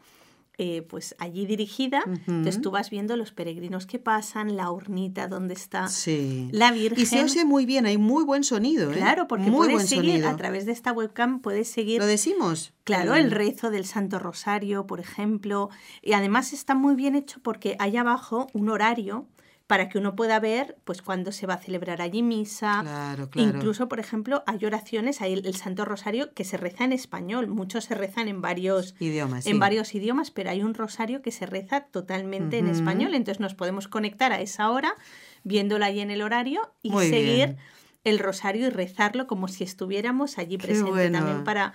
eh, pues allí dirigida. Ujú. Entonces tú vas viendo los peregrinos que pasan, la hornita donde está Sí. la Virgen. Y se oye muy bien, hay muy buen sonido, ¿eh? Claro, porque muy puedes buen seguir sonido. a través de esta webcam, puedes seguir ¿Lo decimos? Claro, Mm. el rezo del Santo Rosario, por ejemplo. Y además está muy bien hecho porque hay abajo un horario para que uno pueda ver pues cuándo se va a celebrar allí misa. Claro, claro. Incluso, por ejemplo, hay oraciones, hay el, el Santo Rosario que se reza en español. Muchos se rezan en varios, idiomas. en sí. varios idiomas, pero hay un rosario que se reza totalmente en español. Entonces nos podemos conectar a esa hora, viéndola ahí en el horario y Muy seguir bien. el rosario y rezarlo como si estuviéramos allí presente bueno. también para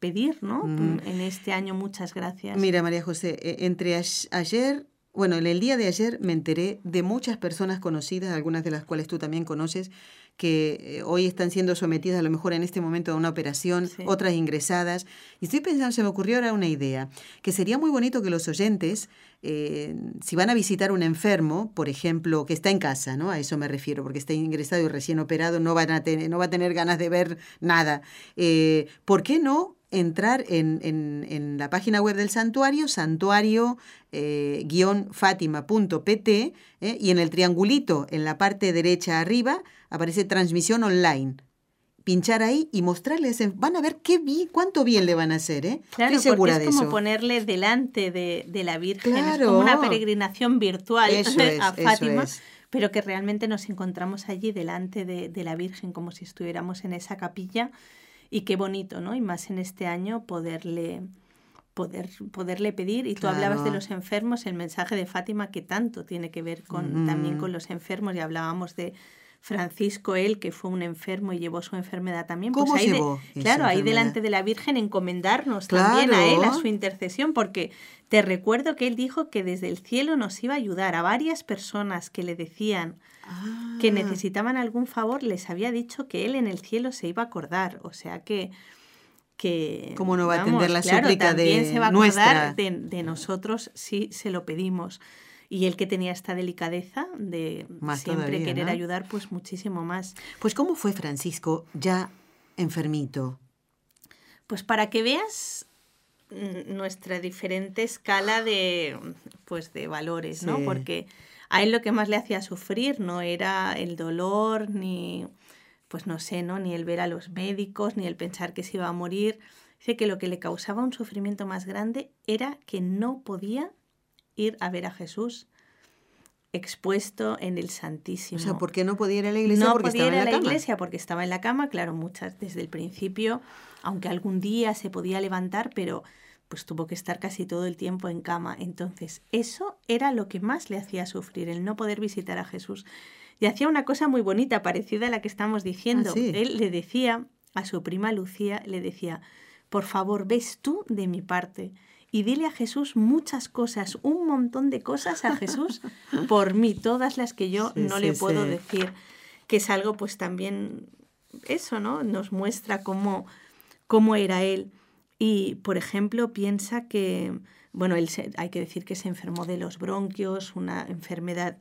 pedir, ¿no? Mm. En este año muchas gracias. Mira, María José, eh, entre ayer, bueno, en el día de ayer me enteré de muchas personas conocidas, algunas de las cuales tú también conoces, que eh, hoy están siendo sometidas a lo mejor en este momento a una operación, Sí. otras ingresadas. Y estoy pensando, se me ocurrió ahora una idea, que sería muy bonito que los oyentes, eh, si van a visitar un enfermo, por ejemplo, que está en casa, ¿no? A eso me refiero, porque está ingresado y recién operado, no, van a tener, no va a tener ganas de ver nada. Eh, ¿Por qué no entrar en, en- en la página web del santuario, santuario-fatima.pt, eh, y en el triangulito en la parte derecha arriba aparece transmisión online. Pinchar ahí y mostrarles, en- van a ver qué vi, cuánto bien le van a hacer, ¿eh? Claro, Estoy segura porque de es como eso. ponerle delante de, de la Virgen, es como una peregrinación virtual Eso es, a eso Fátima, es. pero que realmente nos encontramos allí delante de, de la Virgen como si estuviéramos en esa capilla y qué bonito, ¿no? Y más en este año poderle poder, poderle pedir. Y tú hablabas de los enfermos, el mensaje de Fátima que tanto tiene que ver con Mm. también con los enfermos y hablábamos de Francisco él que fue un enfermo y llevó su enfermedad también ¿Cómo pues ahí llevó claro ahí delante de la Virgen encomendarnos también a él a su intercesión porque te recuerdo que él dijo que desde el cielo nos iba a ayudar a varias personas que le decían que Ah. necesitaban algún favor les había dicho que él en el cielo se iba a acordar o sea que que... ¿Cómo no va a atender la claro, súplica también de se va a nuestra? acordar de, de nosotros si se lo pedimos. Y él que tenía esta delicadeza de Más siempre todavía, querer ¿no? ayudar, pues muchísimo más. Pues ¿cómo fue Francisco ya enfermito? Pues para que veas nuestra diferente escala de, pues, de valores, ¿no? Sí. Porque a él lo que más le hacía sufrir no era el dolor, ni, pues no sé, ¿no? Ni el ver a los médicos, ni el pensar que se iba a morir. Dice que lo que le causaba un sufrimiento más grande era que no podía ir a ver a Jesús expuesto en el Santísimo. O sea, ¿por qué no podía ir a la iglesia? No porque podía ir estaba a en la, la, cama. iglesia porque estaba en la cama, claro, muchas desde el principio, aunque algún día se podía levantar, pero pues tuvo que estar casi todo el tiempo en cama. Entonces, eso era lo que más le hacía sufrir, el no poder visitar a Jesús. Y hacía una cosa muy bonita, parecida a la que estamos diciendo. Ah, sí. Él le decía a su prima Lucía, le decía, por favor, ves tú de mi parte y dile a Jesús muchas cosas, un montón de cosas a Jesús por mí, todas las que yo Sí, no sí, le puedo decir, que es algo pues también eso, ¿no? Nos muestra cómo, cómo era él. Y, por ejemplo, piensa que, bueno, él se- hay que decir que se enfermó de los bronquios, una enfermedad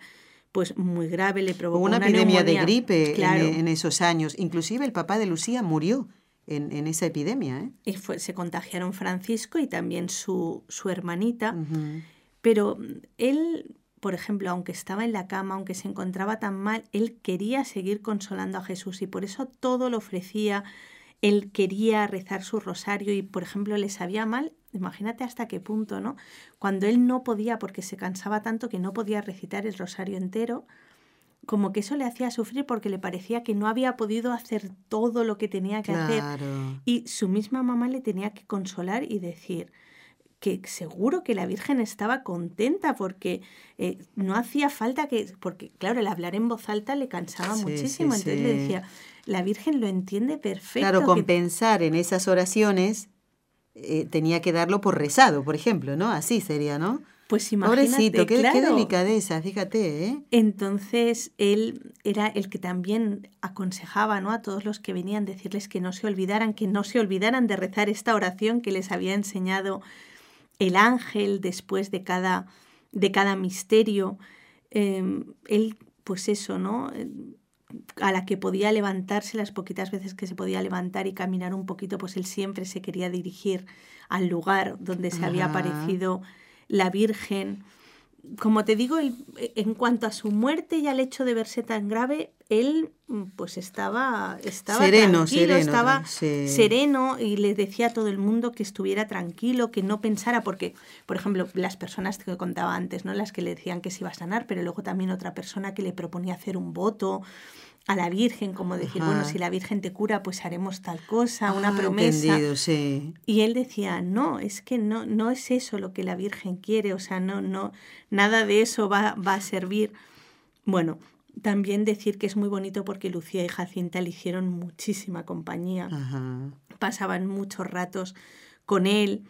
pues muy grave, le provocó una, una epidemia de gripe en- Claro. en, esos años. Inclusive el papá de Lucía murió en, en esa epidemia. ¿eh? Y fue, se contagiaron Francisco y también su, su hermanita. Pero él, por ejemplo, aunque estaba en la cama, aunque se encontraba tan mal, él quería seguir consolando a Jesús y por eso todo lo ofrecía. Él quería rezar su rosario y, por ejemplo, le sabía mal. Imagínate hasta qué punto, ¿no? Cuando él no podía, porque se cansaba tanto que no podía recitar el rosario entero, como que eso le hacía sufrir porque le parecía que no había podido hacer todo lo que tenía que hacer. Y su misma mamá le tenía que consolar y decir que seguro que la Virgen estaba contenta porque eh, no hacía falta que, porque claro, el hablar en voz alta le cansaba Sí, muchísimo, sí, entonces le decía, la Virgen lo entiende perfecto. Claro, que- compensar en esas oraciones eh, tenía que darlo por rezado, por ejemplo, ¿no? Así sería, ¿no? pues imagínate, Pobrecito, qué, qué claro. delicadeza, fíjate, ¿eh? Entonces él era el que también aconsejaba ¿no? a todos los que venían decirles que no se olvidaran, que no se olvidaran de rezar esta oración que les había enseñado el ángel después de cada, de cada misterio. Eh, él, pues eso, ¿no? A la que podía levantarse, las poquitas veces que se podía levantar y caminar un poquito, pues él siempre se quería dirigir al lugar donde se había aparecido la Virgen. Como te digo, él, en cuanto a su muerte y al hecho de verse tan grave, él pues estaba, estaba Sereno, tranquilo, sereno, estaba sí. sereno y le decía a todo el mundo que estuviera tranquilo, que no pensara, porque, por ejemplo, las personas que contaba antes, ¿no? Las que le decían que se iba a sanar, pero luego también otra persona que le proponía hacer un voto a la Virgen, como decir, Ajá. bueno, si la Virgen te cura, pues haremos tal cosa, una Ah, promesa. Entendido, sí. Y él decía, no, es que no, no es eso lo que la Virgen quiere, o sea, no, no, nada de eso va, va a servir. Bueno, también decir que es muy bonito porque Lucía y Jacinta le hicieron muchísima compañía, Ajá. pasaban muchos ratos con él.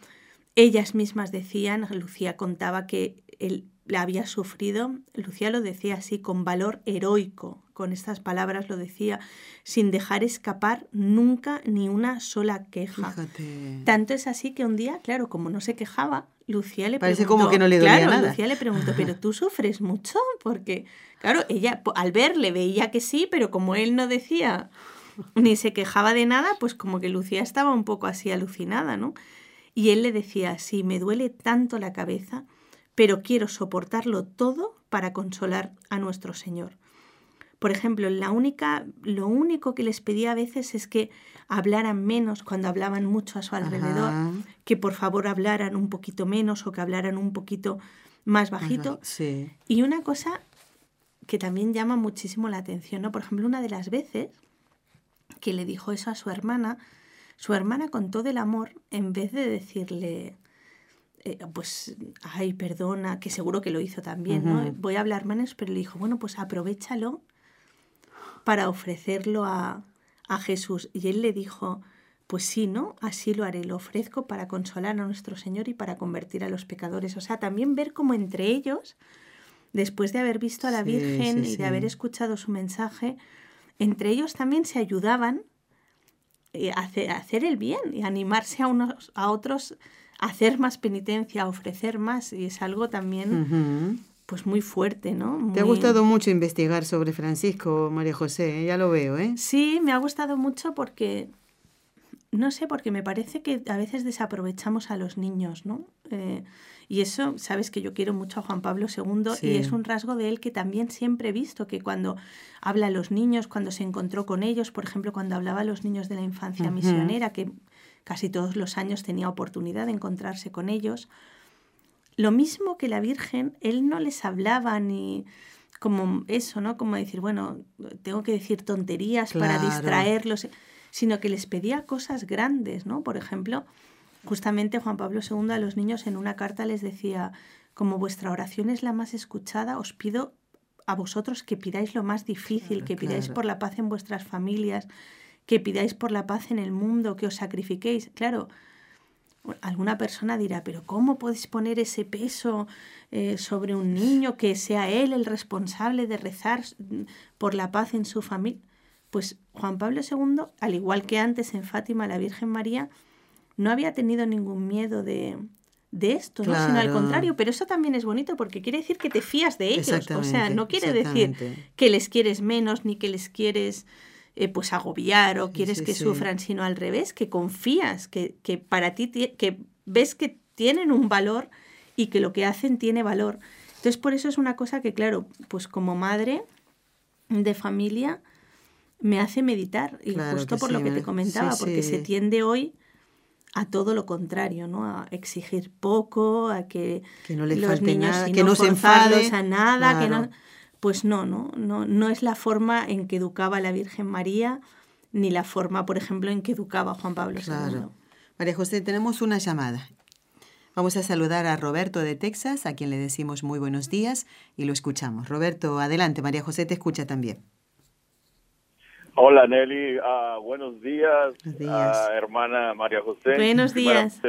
Ellas mismas decían, Lucía contaba que él la había sufrido, Lucía lo decía así, con valor heroico, con estas palabras lo decía, sin dejar escapar nunca ni una sola queja. Fíjate. Tanto es así que un día, claro, como no se quejaba, Lucía le Parece preguntó... como que no le dolía claro, nada. Lucía le preguntó, ¿pero tú sufres mucho? Porque, claro, ella al verle veía que sí, pero como él no decía ni se quejaba de nada, pues como que Lucía estaba un poco así alucinada, ¿no? Y él le decía, sí, me duele tanto la cabeza, pero quiero soportarlo todo para consolar a nuestro Señor. Por ejemplo, la única, lo único que les pedía a veces es que hablaran menos cuando hablaban mucho a su alrededor, Ajá. que por favor hablaran un poquito menos o que hablaran un poquito más bajito. Sí. Y una cosa que también llama muchísimo la atención, ¿no? Por ejemplo, una de las veces que le dijo eso a su hermana, su hermana con todo el amor, en vez de decirle, eh, pues, ay, perdona, que seguro que lo hizo también, ¿no? Voy a hablar menos, pero le dijo, bueno, pues aprovechalo para ofrecerlo a, a Jesús. Y él le dijo, pues sí, ¿no? Así lo haré, lo ofrezco para consolar a nuestro Señor y para convertir a los pecadores. O sea, también ver cómo entre ellos, después de haber visto a la Sí, Virgen sí, y de haber escuchado su mensaje, entre ellos también se ayudaban eh, hacer, el bien y animarse a unos a otros a hacer más penitencia, a ofrecer más. Y es algo también pues muy fuerte, ¿no? Te ha gustado mucho investigar sobre Francisco, María José, ¿eh? ya lo veo, ¿eh? Sí, me ha gustado mucho porque, no sé, porque me parece que a veces desaprovechamos a los niños, ¿no? Eh, y eso, sabes que yo quiero mucho a Juan Pablo II y es un rasgo de él que también siempre he visto, que cuando habla a los niños, cuando se encontró con ellos, por ejemplo, cuando hablaba a los niños de la infancia misionera, que casi todos los años tenía oportunidad de encontrarse con ellos, lo mismo que la Virgen, él no les hablaba ni como eso, ¿no? Como decir, bueno, tengo que decir tonterías para distraerlos, sino que les pedía cosas grandes, ¿no? Por ejemplo, justamente Juan Pablo II a los niños en una carta les decía, como vuestra oración es la más escuchada, os pido a vosotros que pidáis lo más difícil, que pidáis por la paz en vuestras familias, que pidáis por la paz en el mundo, que os sacrifiquéis. Claro, alguna persona dirá, pero ¿cómo puedes poner ese peso eh, sobre un niño que sea él el responsable de rezar por la paz en su familia? Pues Juan Pablo II, al igual que antes en Fátima la Virgen María, no había tenido ningún miedo de, esto, ¿no? sino al contrario, pero eso también es bonito porque quiere decir que te fías de ellos, o sea, no quiere decir que les quieres menos ni que les quieres eh, pues agobiar o quieres que sufran, sino al revés, que confías, que, que para ti, que ves que tienen un valor y que lo que hacen tiene valor. Entonces, por eso es una cosa que, claro, pues como madre de familia me hace meditar, y justo por lo que te comentaba, porque se tiende hoy a todo lo contrario, ¿no? A exigir poco, a que, no les los niños nada, que no, se enfade, a nada, que no pues no, no, no, no es la forma en que educaba la Virgen María, ni la forma, por ejemplo, en que educaba Juan Pablo II. María José, tenemos una llamada. Vamos a saludar a Roberto de Texas, a quien le decimos muy buenos días y lo escuchamos. Roberto, adelante, María José te escucha también. Hola Nelly, uh, buenos días, uh, hermana María José. Buenos días.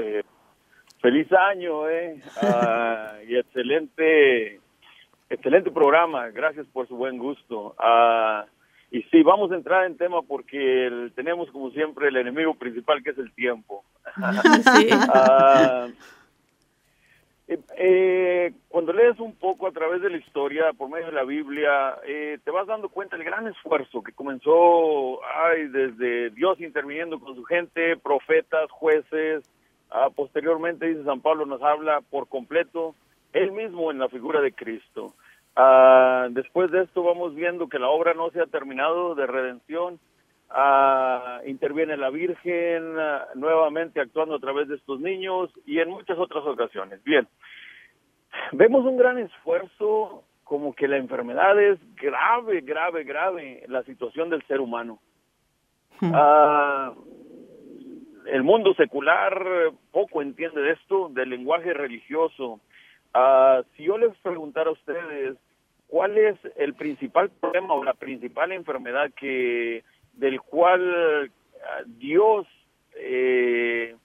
feliz año, ¿eh? Uh, y excelente Excelente programa, gracias por su buen gusto. Ah, y sí, vamos a entrar en tema porque tenemos como siempre el enemigo principal que es el tiempo. Ah, eh, eh, cuando lees un poco a través de la historia, por medio de la Biblia, eh, te vas dando cuenta del gran esfuerzo que comenzó ay, desde Dios interviniendo con su gente, profetas, jueces, ah, posteriormente, dice San Pablo, nos habla por completo él mismo en la figura de Cristo. Ah, después de esto vamos viendo que la obra no se ha terminado de redención. Ah, interviene la Virgen ah, nuevamente actuando a través de estos niños y en muchas otras ocasiones. Bien, vemos un gran esfuerzo como que la enfermedad es grave, grave, grave la situación del ser humano. Hmm. el mundo secular poco entiende de esto, del lenguaje religioso, Ah, si yo les preguntara a ustedes cuál es el principal problema o la principal enfermedad que del cual ah, Dios eh,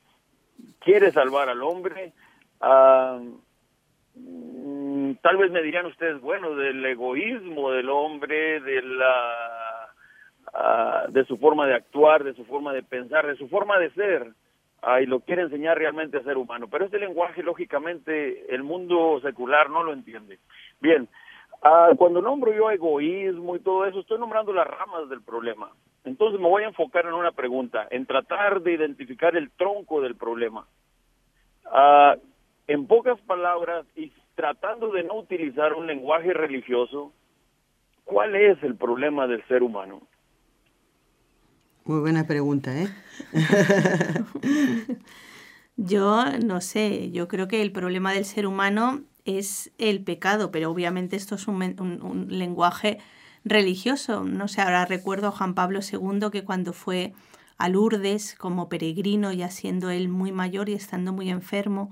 quiere salvar al hombre, mm, tal vez me dirían ustedes, bueno, del egoísmo del hombre, de la de su forma de actuar, de su forma de pensar, de su forma de ser y lo quiere enseñar realmente a ser humano. Pero este lenguaje, lógicamente, el mundo secular no lo entiende. Bien, ah, cuando nombro yo egoísmo y todo eso, estoy nombrando las ramas del problema. Entonces me voy a enfocar en una pregunta, en tratar de identificar el tronco del problema. Ah, en pocas palabras, y tratando de no utilizar un lenguaje religioso, ¿cuál es el problema del ser humano? Muy buena pregunta, ¿eh? yo no sé, yo creo que el problema del ser humano es el pecado, pero obviamente esto es un, lenguaje religioso. No sé, ahora recuerdo a Juan Pablo II que cuando fue a Lourdes como peregrino, ya siendo él muy mayor y estando muy enfermo,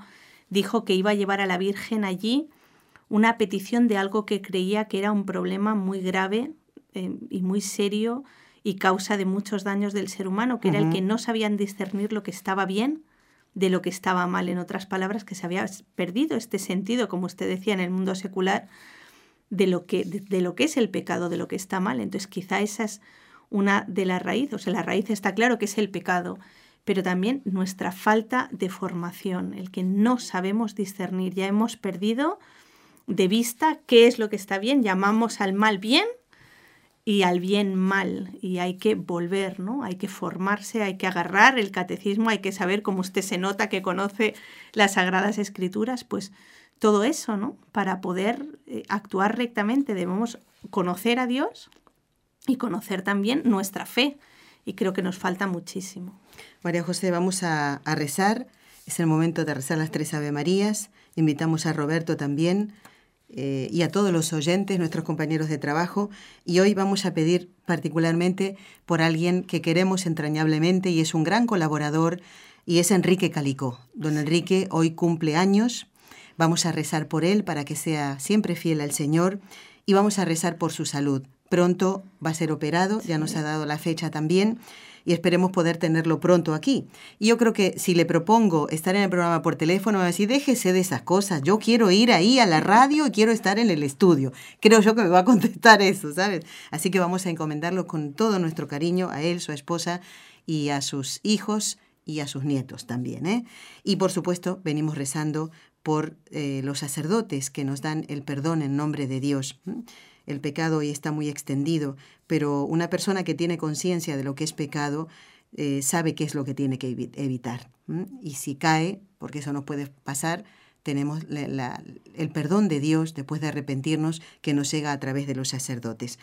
dijo que iba a llevar a la Virgen allí una petición de algo que creía que era un problema muy grave eh, y muy serio y causa de muchos daños del ser humano, que era el que no sabían discernir lo que estaba bien de lo que estaba mal. En otras palabras, que se había perdido este sentido, como usted decía, en el mundo secular, de lo que, de, lo que es el pecado, de lo que está mal. Entonces, quizá esa es una de las raíces, o sea, la raíz está claro que es el pecado, pero también nuestra falta de formación, el que no sabemos discernir, ya hemos perdido de vista qué es lo que está bien, llamamos al mal bien y al bien mal y hay que volver, ¿no? Hay que formarse, hay que agarrar el catecismo, hay que saber cómo usted se nota que conoce las sagradas escrituras, pues todo eso, ¿no? Para poder eh, actuar rectamente debemos conocer a Dios y conocer también nuestra fe y creo que nos falta muchísimo. María José, vamos a, a rezar. Es el momento de rezar las tres Ave Marías. Invitamos a Roberto también eh, y a todos los oyentes, nuestros compañeros de trabajo. Y hoy vamos a pedir particularmente por alguien que queremos entrañablemente y es un gran colaborador y es Enrique Calicó. Don Enrique hoy cumple años. Vamos a rezar por él para que sea siempre fiel al Señor y vamos a rezar por su salud. Pronto va a ser operado, ya nos ha dado la fecha también y esperemos poder tenerlo pronto aquí. Y yo creo que si le propongo estar en el programa por teléfono, va a decir, déjese de esas cosas, yo quiero ir ahí a la radio y quiero estar en el estudio. Creo yo que me va a contestar eso, ¿sabes? Así que vamos a encomendarlo con todo nuestro cariño a él, su esposa y a sus hijos y a sus nietos también. ¿eh? Y por supuesto, venimos rezando por eh, los sacerdotes que nos dan el perdón en nombre de Dios. El pecado hoy está muy extendido, pero una persona que tiene conciencia de lo que es pecado eh, sabe qué es lo que tiene que evitar. Y si cae, porque eso no puede pasar, tenemos el perdón de Dios después de arrepentirnos que nos llega a través de los sacerdotes.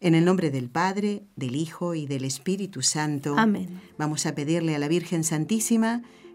En el nombre del Padre, del Hijo y del Espíritu Santo, Amén. vamos a pedirle a la Virgen Santísima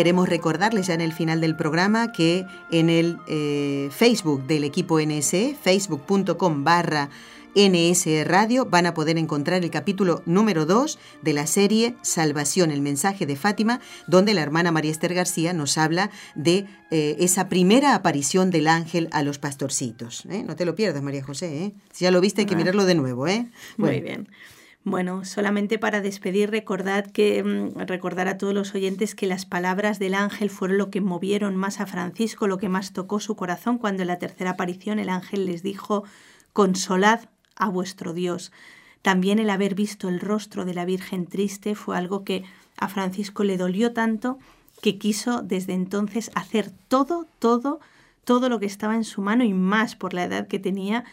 Queremos recordarles ya en el final del programa que en el eh, Facebook del equipo NSE, facebook.com barra NS Radio van a poder encontrar el capítulo número 2 de la serie Salvación, el mensaje de Fátima, donde la hermana María Esther García nos habla de eh, esa primera aparición del ángel a los pastorcitos. ¿eh? No te lo pierdas, María José. Si ya lo viste, hay que mirarlo de nuevo. Muy bien. Bueno, solamente para despedir, recordad que mm, recordar a todos los oyentes que las palabras del ángel fueron lo que movieron más a Francisco, lo que más tocó su corazón cuando en la tercera aparición el ángel les dijo: "Consolad a vuestro Dios". También el haber visto el rostro de la Virgen triste fue algo que a Francisco le dolió tanto que quiso desde entonces hacer todo, todo, todo lo que estaba en su mano y más por la edad que tenía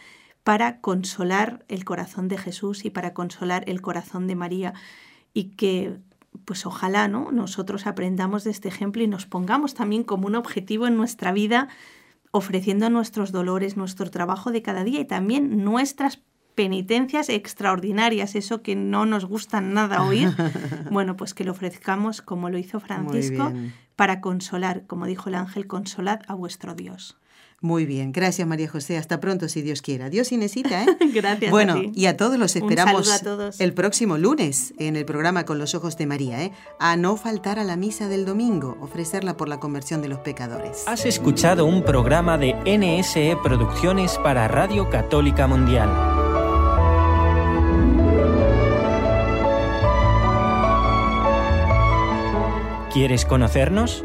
para consolar el corazón de Jesús y para consolar el corazón de María y que pues ojalá ¿no? nosotros aprendamos de este ejemplo y nos pongamos también como un objetivo en nuestra vida ofreciendo nuestros dolores, nuestro trabajo de cada día y también nuestras penitencias extraordinarias, eso que no nos gusta nada oír, bueno, pues que lo ofrezcamos como lo hizo Francisco para consolar, como dijo el ángel, consolad a vuestro Dios. Muy bien, gracias María José. Hasta pronto, si Dios quiera. Dios Inesita, ¿eh? gracias. Bueno, a ti. y a todos los esperamos a todos. el próximo lunes en el programa Con los Ojos de María, ¿eh? A no faltar a la misa del domingo, ofrecerla por la conversión de los pecadores. Has escuchado un programa de NSE Producciones para Radio Católica Mundial. ¿Quieres conocernos?